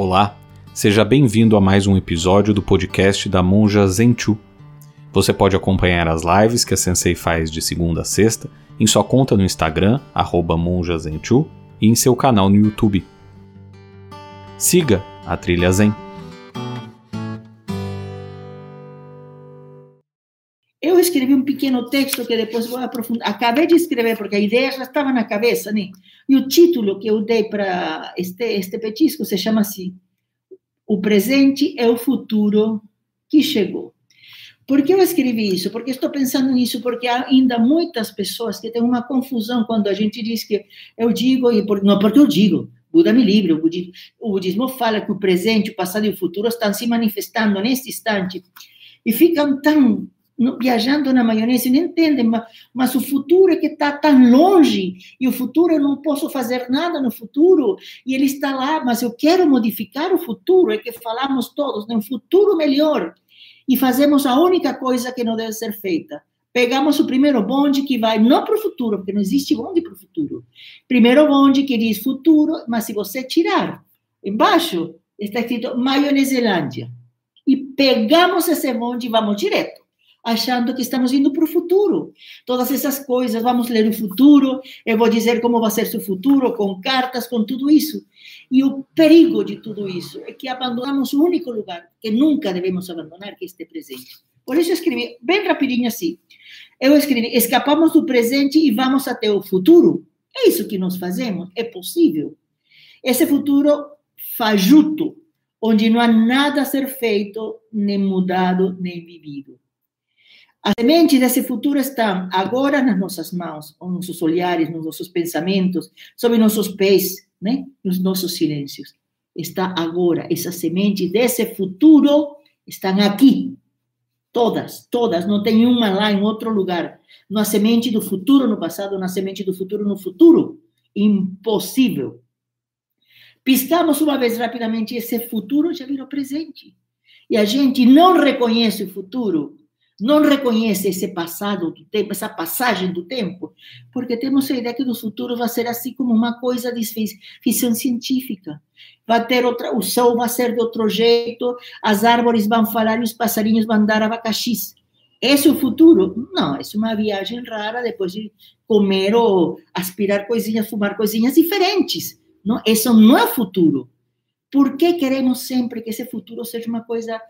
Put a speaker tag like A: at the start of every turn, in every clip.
A: Olá, seja bem-vindo a mais um episódio do podcast da Monja Zenchu. Você pode acompanhar as lives que a Sensei faz de segunda a sexta em sua conta no Instagram, monjazenchu, e em seu canal no YouTube. Siga a Trilha Zen.
B: Eu escrevi um pequeno texto que depois vou aprofundar. Acabei de escrever porque a ideia já estava na cabeça, né? E o título que eu dei para este, este petisco se chama assim: O presente é o futuro que chegou. Por que eu escrevi isso? Porque estou pensando nisso, porque há ainda muitas pessoas que têm uma confusão quando a gente diz que eu digo, e por, não porque eu digo, Buda me livre, o budismo, o budismo fala que o presente, o passado e o futuro estão se manifestando neste instante e ficam tão viajando na maionese, não entendem, mas, mas o futuro é que está tão longe, e o futuro eu não posso fazer nada no futuro, e ele está lá, mas eu quero modificar o futuro, é que falamos todos, de um futuro melhor, e fazemos a única coisa que não deve ser feita. Pegamos o primeiro bonde que vai não para o futuro, porque não existe bonde para o futuro. Primeiro bonde que diz futuro, mas se você tirar embaixo, está escrito Maioneselândia. E pegamos esse bonde e vamos direto achando que estamos indo para o futuro. Todas essas coisas, vamos ler o futuro, eu vou dizer como vai ser seu futuro, com cartas, com tudo isso. E o perigo de tudo isso é que abandonamos o único lugar que nunca devemos abandonar, que é este presente. Por isso eu escrevi bem rapidinho assim. Eu escrevi, escapamos do presente e vamos até o futuro. É isso que nós fazemos? É possível? Esse futuro fajuto, onde não há nada a ser feito, nem mudado, nem vivido. A semente desse futuro está agora nas nossas mãos, nos nossos olhares, nos nossos pensamentos, sob nossos pés, né? nos nossos silêncios. Está agora, essa semente desse futuro estão aqui. Todas, todas, não tem uma lá em outro lugar. Na semente do futuro no passado, na semente do futuro no futuro. Impossível. Piscamos uma vez rapidamente, esse futuro já virou presente. E a gente não reconhece o futuro não reconhece esse passado do tempo, essa passagem do tempo, porque temos a ideia que o futuro vai ser assim como uma coisa de ficção científica. Vai ter outra, o sol vai ser de outro jeito, as árvores vão falar e os passarinhos vão dar abacaxis. Esse é o futuro? Não, é uma viagem rara depois de comer ou aspirar coisinhas, fumar coisinhas diferentes. Não, isso não é futuro. Por que queremos sempre que esse futuro seja uma coisa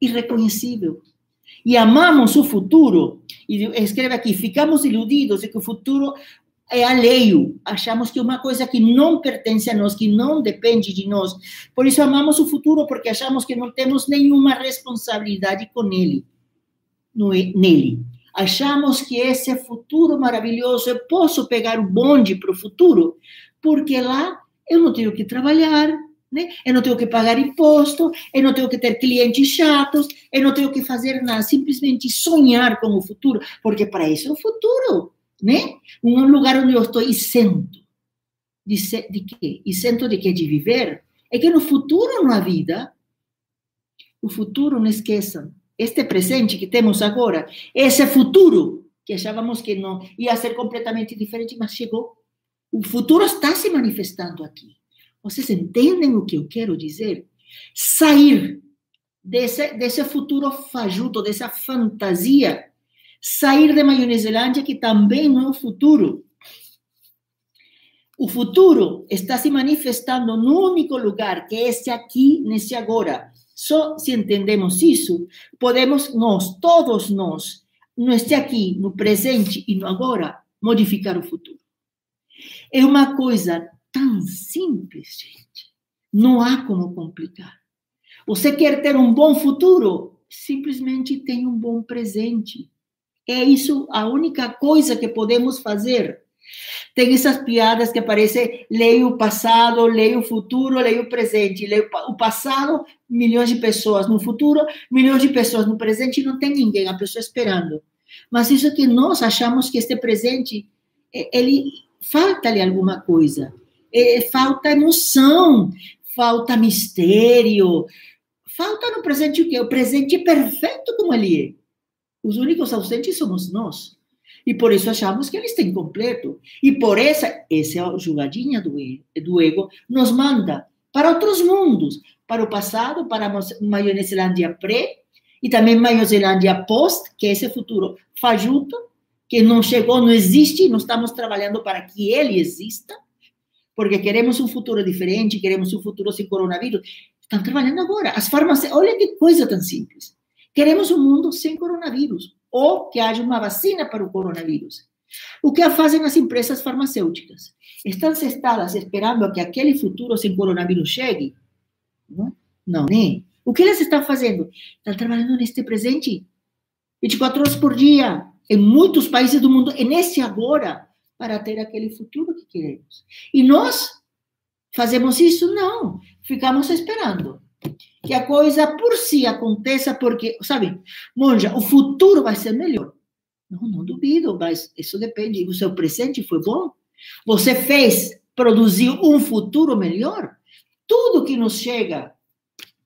B: irreconhecível? E amamos o futuro, e escreve aqui, ficamos iludidos de que o futuro é alheio, achamos que uma coisa que não pertence a nós, que não depende de nós. Por isso amamos o futuro, porque achamos que não temos nenhuma responsabilidade com ele, nele. Achamos que esse futuro maravilhoso, eu posso pegar o bonde para o futuro, porque lá eu não tenho que trabalhar, né? Eu não tenho que pagar imposto, eu não tenho que ter clientes chatos, eu não tenho que fazer nada, simplesmente sonhar com o futuro, porque para isso é o futuro, né? Um lugar onde eu estou isento. De, de quê? Isento de quê? De viver. É que no futuro há vida. O futuro, não esqueçam, este presente que temos agora, esse futuro, que achávamos que não ia ser completamente diferente, mas chegou. O futuro está se manifestando aqui. Vocês entendem o que eu quero dizer? Sair desse, desse futuro fajuto, dessa fantasia, sair de Maioneselândia, que também não é o futuro. O futuro está se manifestando no único lugar, que é esse aqui, nesse agora. Só se entendemos isso, podemos nós, todos nós, neste aqui, no presente e no agora, modificar o futuro. É uma coisa tão simples, gente. Não há como complicar. Você quer ter um bom futuro? Simplesmente tenha um bom presente. É isso a única coisa que podemos fazer. Tem essas piadas que aparecem, leio o passado, leio o futuro, leio o presente. Leio o passado, milhões de pessoas. No futuro, milhões de pessoas. No presente, não tem ninguém, a pessoa esperando. Mas isso que nós achamos que este presente, ele falta-lhe alguma coisa é, falta emoção, falta mistério, falta no presente o quê? O presente é perfeito como ele é. Os únicos ausentes somos nós. E por isso achamos que ele está incompleto. E por essa, essa jogadinha do, do ego nos manda para outros mundos, para o passado, para a Maionezelândia pré e também Maiozelândia post, que é esse futuro fajuto, que não chegou, não existe, não estamos trabalhando para que ele exista, porque queremos um futuro diferente, queremos um futuro sem coronavírus. Estão trabalhando agora. As farmácias, olha que coisa tão simples. Queremos um mundo sem coronavírus, ou que haja uma vacina para o coronavírus. O que fazem as empresas farmacêuticas? Estão sentadas esperando a que aquele futuro sem coronavírus chegue? Não, não, né? O que elas estão fazendo? Estão trabalhando neste presente, 24 horas por dia, em muitos países do mundo, e nesse agora, para ter aquele futuro que queremos. E nós fazemos isso? Não. Ficamos esperando que a coisa por si aconteça, porque, sabe, monja, o futuro vai ser melhor. Não, não duvido, mas isso depende. O seu presente foi bom? Você fez, produziu um futuro melhor? Tudo que nos chega,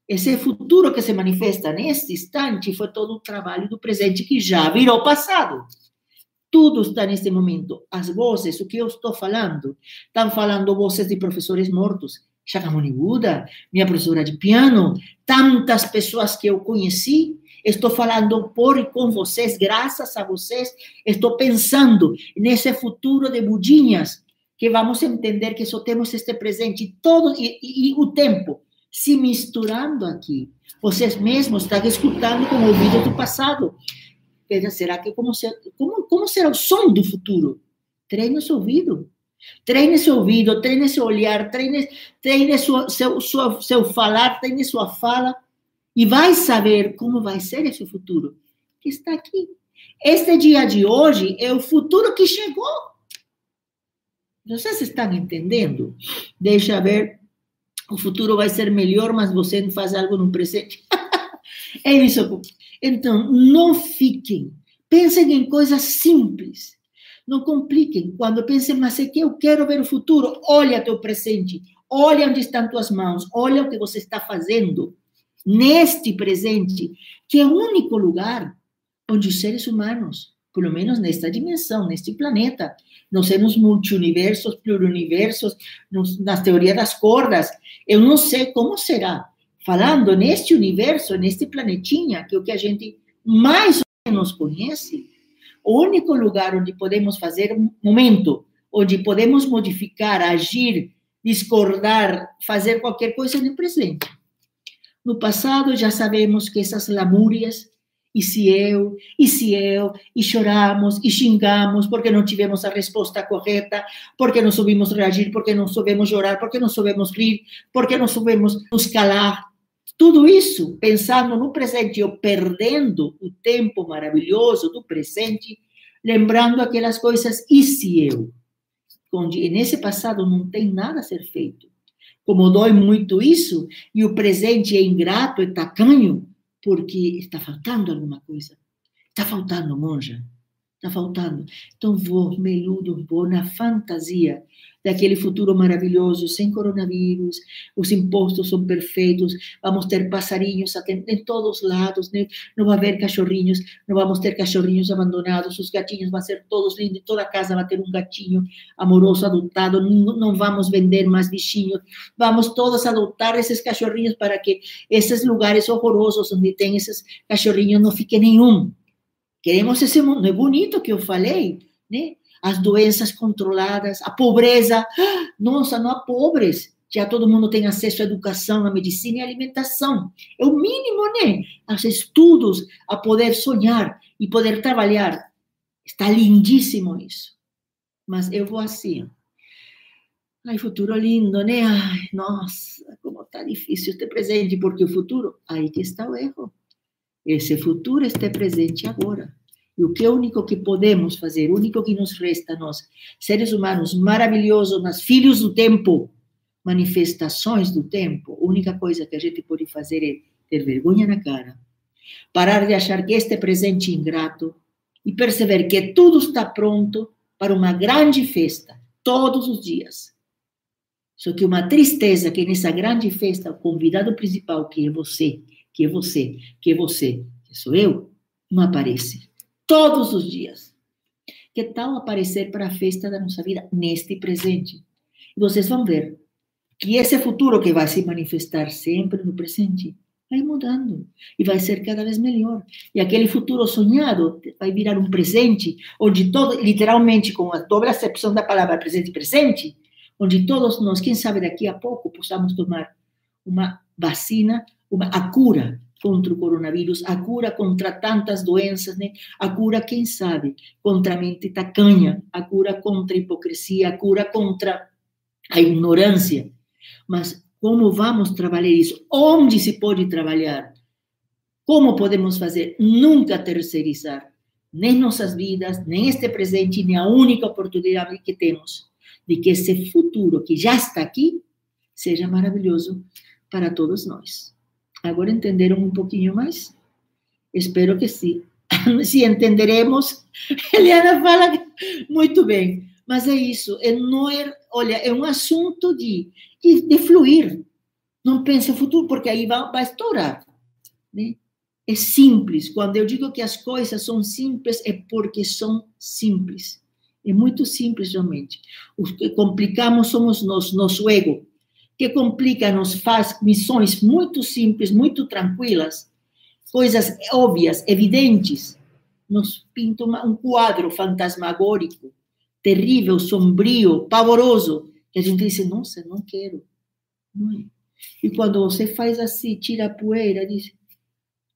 B: esse futuro que se manifesta neste instante, foi todo o trabalho do presente que já virou passado. Tudo está neste momento. As vozes, o que eu estou falando, estão falando vozes de professores mortos. Shakyamuni Buda, minha professora de piano, tantas pessoas que eu conheci Estou falando por e com vocês, graças a vocês. Estou pensando nesse futuro de budinhas, que vamos entender que só temos este presente todo e, e, e o tempo se misturando aqui. Vocês mesmos estão escutando com o ouvido do passado. Será que como, ser, como, como será o som do futuro? Treine esse ouvido. Treine esse ouvido, treine esse olhar, treine, treine seu, seu, seu, seu falar, treine sua fala e vai saber como vai ser esse futuro que está aqui. Este dia de hoje é o futuro que chegou. Vocês estão entendendo? Deixa ver. O futuro vai ser melhor, mas você não faz algo no presente. é isso. Então, não fiquem. Pensem em coisas simples. Não compliquem. Quando pensem, mas é que eu quero ver o futuro, olha teu presente. Olha onde estão tuas mãos. Olha o que você está fazendo neste presente, que é o único lugar onde os seres humanos, pelo menos nesta dimensão, neste planeta, não sei nos multiuniversos, pluriversos, nas teorias das cordas, eu não sei como será. Falando neste universo, neste planetinha, que é o que a gente mais ou menos conhece, o único lugar onde podemos fazer um momento, onde podemos modificar, agir, discordar, fazer qualquer coisa no presente. No passado já sabemos que essas lamúrias, e se eu, e se eu, e choramos, e xingamos porque não tivemos a resposta correta, porque não soubemos reagir, porque não soubemos chorar, porque não soubemos rir, porque não soubemos nos calar. Tudo isso pensando no presente ou perdendo o tempo maravilhoso do presente, lembrando aquelas coisas, e se eu? Onde nesse passado não tem nada a ser feito como dói muito isso, e o presente é ingrato, é tacanho, porque está faltando alguma coisa. Está faltando, monja. Está faltando. Então vou, meludo, vou na fantasia daquele futuro maravilhoso, sem coronavírus, os impostos são perfeitos, vamos ter passarinhos em todos os lados, né? não vai haver cachorrinhos, não vamos ter cachorrinhos abandonados, os gatinhos vão ser todos lindos, toda casa vai ter um gatinho amoroso adotado, não, não vamos vender mais bichinhos, vamos todos adotar esses cachorrinhos para que esses lugares horrorosos onde tem esses cachorrinhos não fique nenhum. Queremos esse mundo, é bonito que eu falei, né? as doenças controladas, a pobreza. Nossa, não há pobres. Já todo mundo tem acesso à educação, à medicina e à alimentação. É o mínimo, né? Aos estudos, a poder sonhar e poder trabalhar. Está lindíssimo isso. Mas eu vou assim. Ai, futuro lindo, né? Ai, nossa, como está difícil este presente, porque o futuro, aí que está o erro. Esse futuro está presente agora. E o que é único que podemos fazer, o único que nos resta, nós, seres humanos maravilhosos, nós, filhos do tempo, manifestações do tempo, a única coisa que a gente pode fazer é ter vergonha na cara, parar de achar que este presente ingrato e perceber que tudo está pronto para uma grande festa, todos os dias. Só que uma tristeza que nessa grande festa, o convidado principal, que é você, que você, que você, que sou eu, não aparece todos os dias. Que tal aparecer para a festa da nossa vida neste presente? E vocês vão ver que esse futuro que vai se manifestar sempre no presente vai mudando e vai ser cada vez melhor. E aquele futuro sonhado vai virar um presente, onde todo, literalmente, com a dobra acepção da palavra presente presente, onde todos nós, quem sabe daqui a pouco, possamos tomar uma vacina, a cura contra o coronavírus, a cura contra tantas doenças, né? a cura, quem sabe, contra a mente tacanha, a cura contra a hipocrisia, a cura contra a ignorância. Mas como vamos trabalhar isso? Onde se pode trabalhar? Como podemos fazer? Nunca terceirizar nem nossas vidas, nem este presente, nem a única oportunidade que temos de que esse futuro que já está aqui seja maravilhoso para todos nós. Agora entenderam um pouquinho mais? Espero que sim. Se entenderemos, Eliana fala muito bem. Mas é isso, é não é, olha, é um assunto de, de, de fluir. Não pense o futuro, porque aí vai, vai estourar. Né? É simples. Quando eu digo que as coisas são simples, é porque são simples. É muito simples, realmente. O que complicamos somos nós, nosso ego que complica, nos faz missões muito simples, muito tranquilas, coisas óbvias, evidentes, nos pinta um quadro fantasmagórico, terrível, sombrio, pavoroso, que a gente diz, nossa, não quero. Não é? E quando você faz assim, tira a poeira, diz,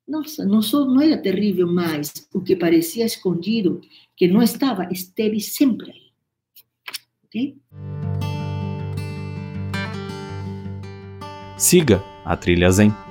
B: nossa, não, sou, não era terrível mais, o que parecia escondido, que não estava, esteve sempre aí. Ok?
A: Siga a Trilha Zen.